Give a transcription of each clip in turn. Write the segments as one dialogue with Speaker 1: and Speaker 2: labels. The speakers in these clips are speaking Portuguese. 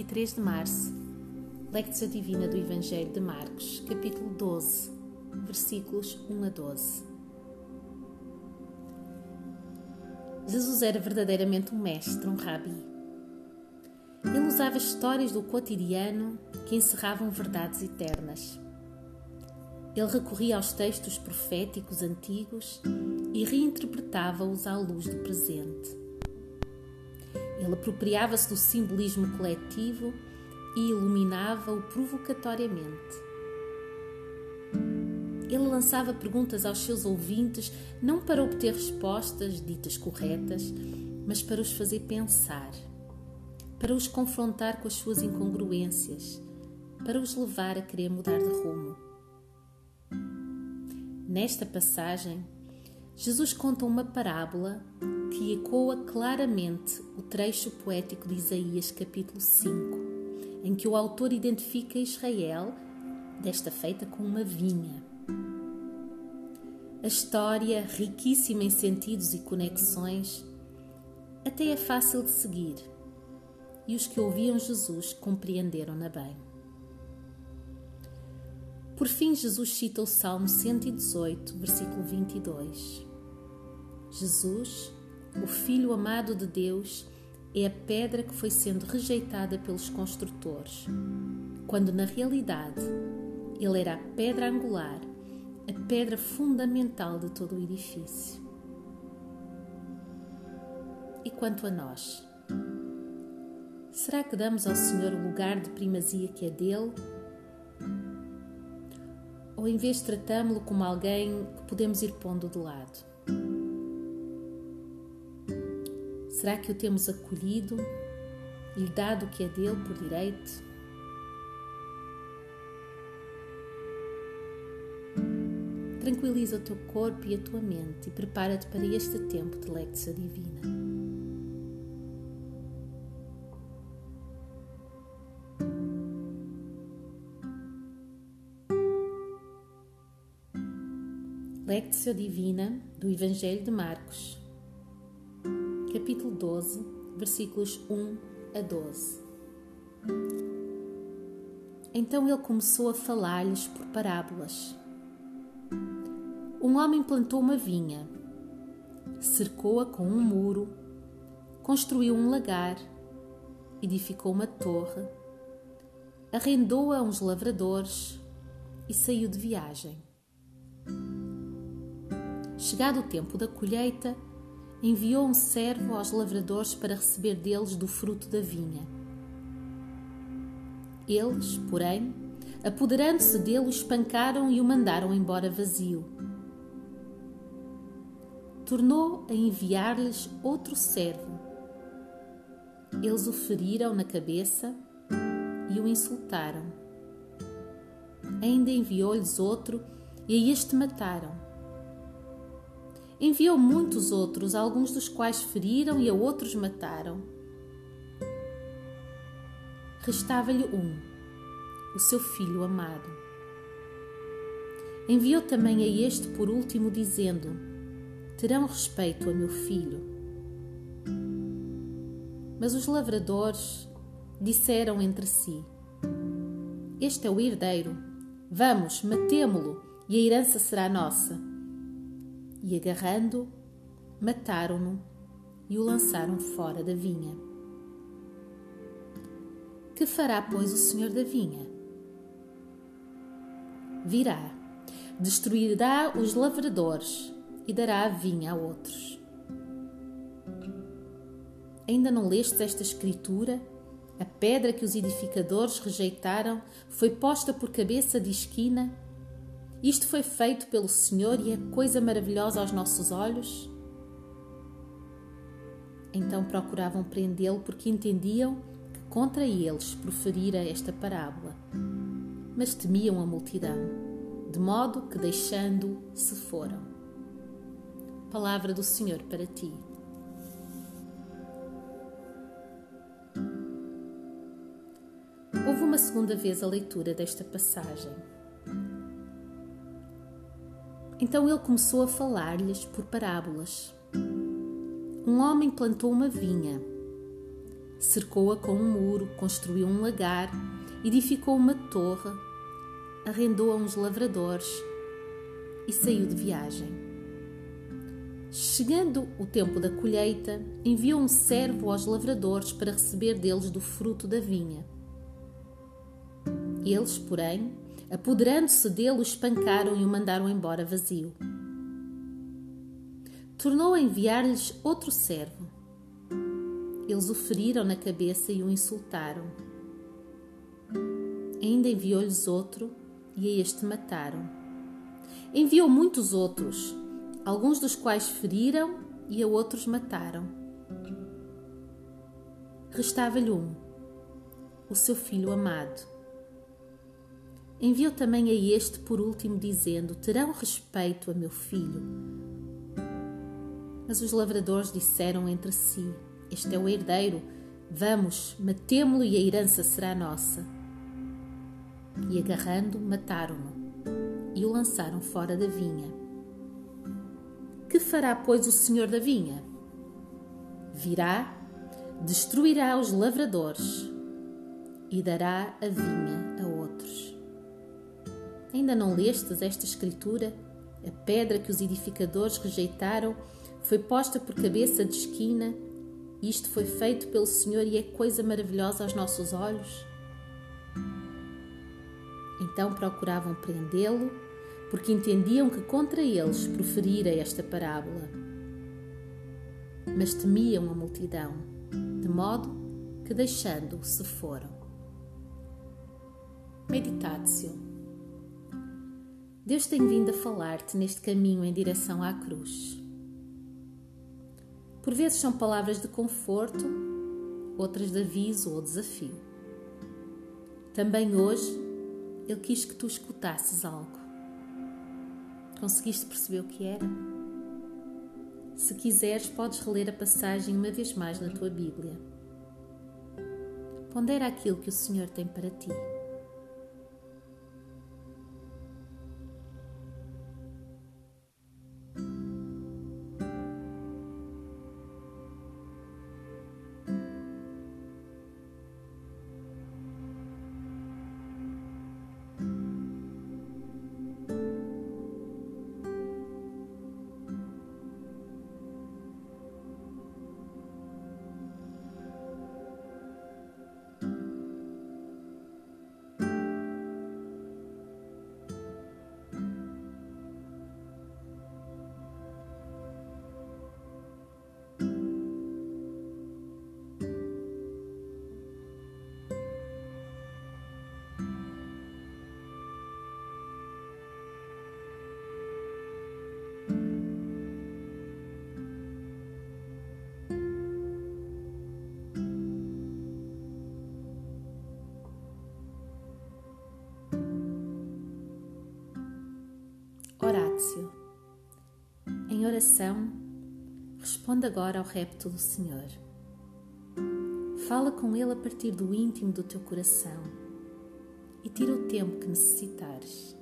Speaker 1: 23 de março. Lectio Divina do Evangelho de Marcos, capítulo 12, versículos 1 a 12. Jesus era verdadeiramente um mestre, um rabi. Ele usava histórias do cotidiano que encerravam verdades eternas. Ele recorria aos textos proféticos antigos e reinterpretava-os à luz do presente. Ele apropriava-se do simbolismo coletivo e iluminava-o provocatoriamente. Ele lançava perguntas aos seus ouvintes não para obter respostas ditas corretas, mas para os fazer pensar, para os confrontar com as suas incongruências, para os levar a querer mudar de rumo. Nesta passagem, Jesus conta uma parábola que ecoa claramente o trecho poético de Isaías, capítulo 5, em que o autor identifica Israel, desta feita, com uma vinha. A história, riquíssima em sentidos e conexões, até é fácil de seguir, e os que ouviam Jesus compreenderam-na bem. Por fim, Jesus cita o Salmo 118, versículo 22. Jesus, o Filho amado de Deus, é a pedra que foi sendo rejeitada pelos construtores, quando na realidade ele era a pedra angular, a pedra fundamental de todo o edifício. E quanto a nós? Será que damos ao Senhor o lugar de primazia que é dele? Ou em vez tratamos-lo como alguém que podemos ir pondo de lado? Será que o temos acolhido e lhe dado o que é dele por direito? Tranquiliza o teu corpo e a tua mente e prepara-te para este tempo de lectio divina. Lectio Divina do Evangelho de Marcos, capítulo 12, versículos 1 a 12. Então ele começou a falar-lhes por parábolas. Um homem plantou uma vinha, cercou-a com um muro, construiu um lagar, edificou uma torre, arrendou-a a uns lavradores e saiu de viagem. Chegado o tempo da colheita, enviou um servo aos lavradores para receber deles do fruto da vinha. Eles, porém, apoderando-se dele, o espancaram e o mandaram embora vazio. Tornou a enviar-lhes outro servo. Eles o feriram na cabeça e o insultaram. Ainda enviou-lhes outro e a este mataram enviou muitos outros, alguns dos quais feriram e a outros mataram. Restava-lhe um, o seu filho amado. Enviou também a este por último, dizendo: Terão respeito a meu filho. Mas os lavradores disseram entre si: Este é o herdeiro. Vamos, matemo-lo, e a herança será nossa e, agarrando-o, mataram-no e o lançaram fora da vinha. Que fará, pois, o senhor da vinha? Virá, destruirá os lavradores e dará a vinha a outros. Ainda não lestes esta escritura? A pedra que os edificadores rejeitaram foi posta por cabeça de esquina isto foi feito pelo Senhor e é coisa maravilhosa aos nossos olhos? Então procuravam prendê-lo porque entendiam que contra eles proferira esta parábola. Mas temiam a multidão, de modo que, deixando, se foram. Palavra do Senhor para ti. Houve uma segunda vez a leitura desta passagem. Então ele começou a falar-lhes por parábolas. Um homem plantou uma vinha, cercou-a com um muro, construiu um lagar, edificou uma torre, arrendou a uns lavradores e saiu de viagem. Chegando o tempo da colheita, enviou um servo aos lavradores para receber deles do fruto da vinha. Eles, porém, apoderando-se dele, o espancaram e o mandaram embora vazio. Tornou a enviar-lhes outro servo. Eles o feriram na cabeça e o insultaram. Ainda enviou-lhes outro e a este mataram. Enviou muitos outros, alguns dos quais feriram e a outros mataram. Restava-lhe um, o seu filho amado. Enviou também a este por último, dizendo: Terão respeito a meu filho. Mas os lavradores disseram entre si: Este é o herdeiro, vamos, matemo-lo e a herança será nossa. E agarrando, mataram-no e o lançaram fora da vinha. Que fará, pois, o senhor da vinha? Virá, destruirá os lavradores e dará a vinha. Ainda não lestes esta escritura? A pedra que os edificadores rejeitaram foi posta por cabeça de esquina. Isto foi feito pelo Senhor e é coisa maravilhosa aos nossos olhos. Então procuravam prendê-lo, porque entendiam que contra eles proferira esta parábola. Mas temiam a multidão, de modo que deixando-o se foram. Meditatio. Deus tem vindo a falar-te neste caminho em direção à cruz. Por vezes são palavras de conforto, outras de aviso ou desafio. Também hoje ele quis que tu escutasses algo. Conseguiste perceber o que era? Se quiseres, podes reler a passagem uma vez mais na tua Bíblia. Pondera aquilo que o Senhor tem para ti. Oração, responde agora ao repto do Senhor. Fala com Ele a partir do íntimo do teu coração e tira o tempo que necessitares.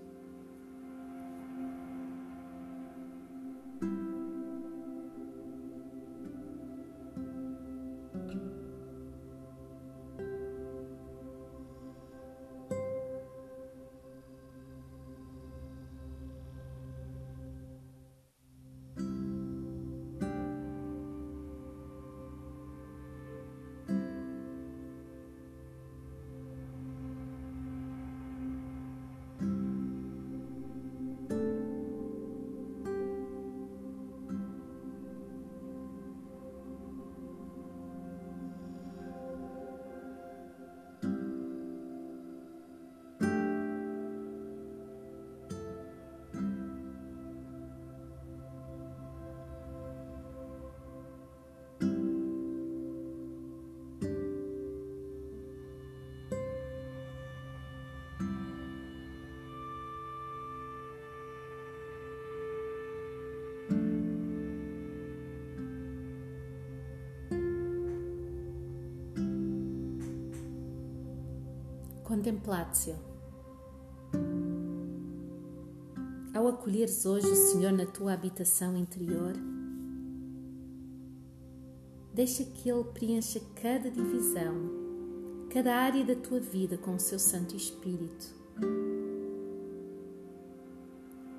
Speaker 1: Contemplatio. Ao acolheres hoje o Senhor na tua habitação interior, Deixa que Ele preencha cada divisão, cada área da tua vida com o seu Santo Espírito.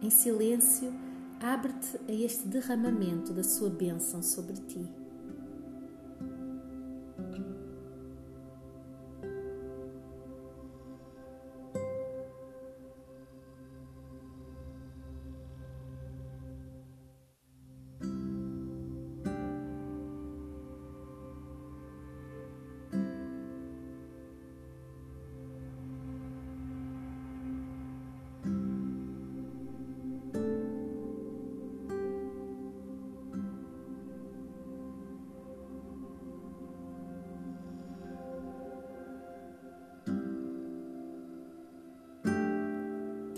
Speaker 1: Em silêncio, abre-te a este derramamento da sua bênção sobre ti.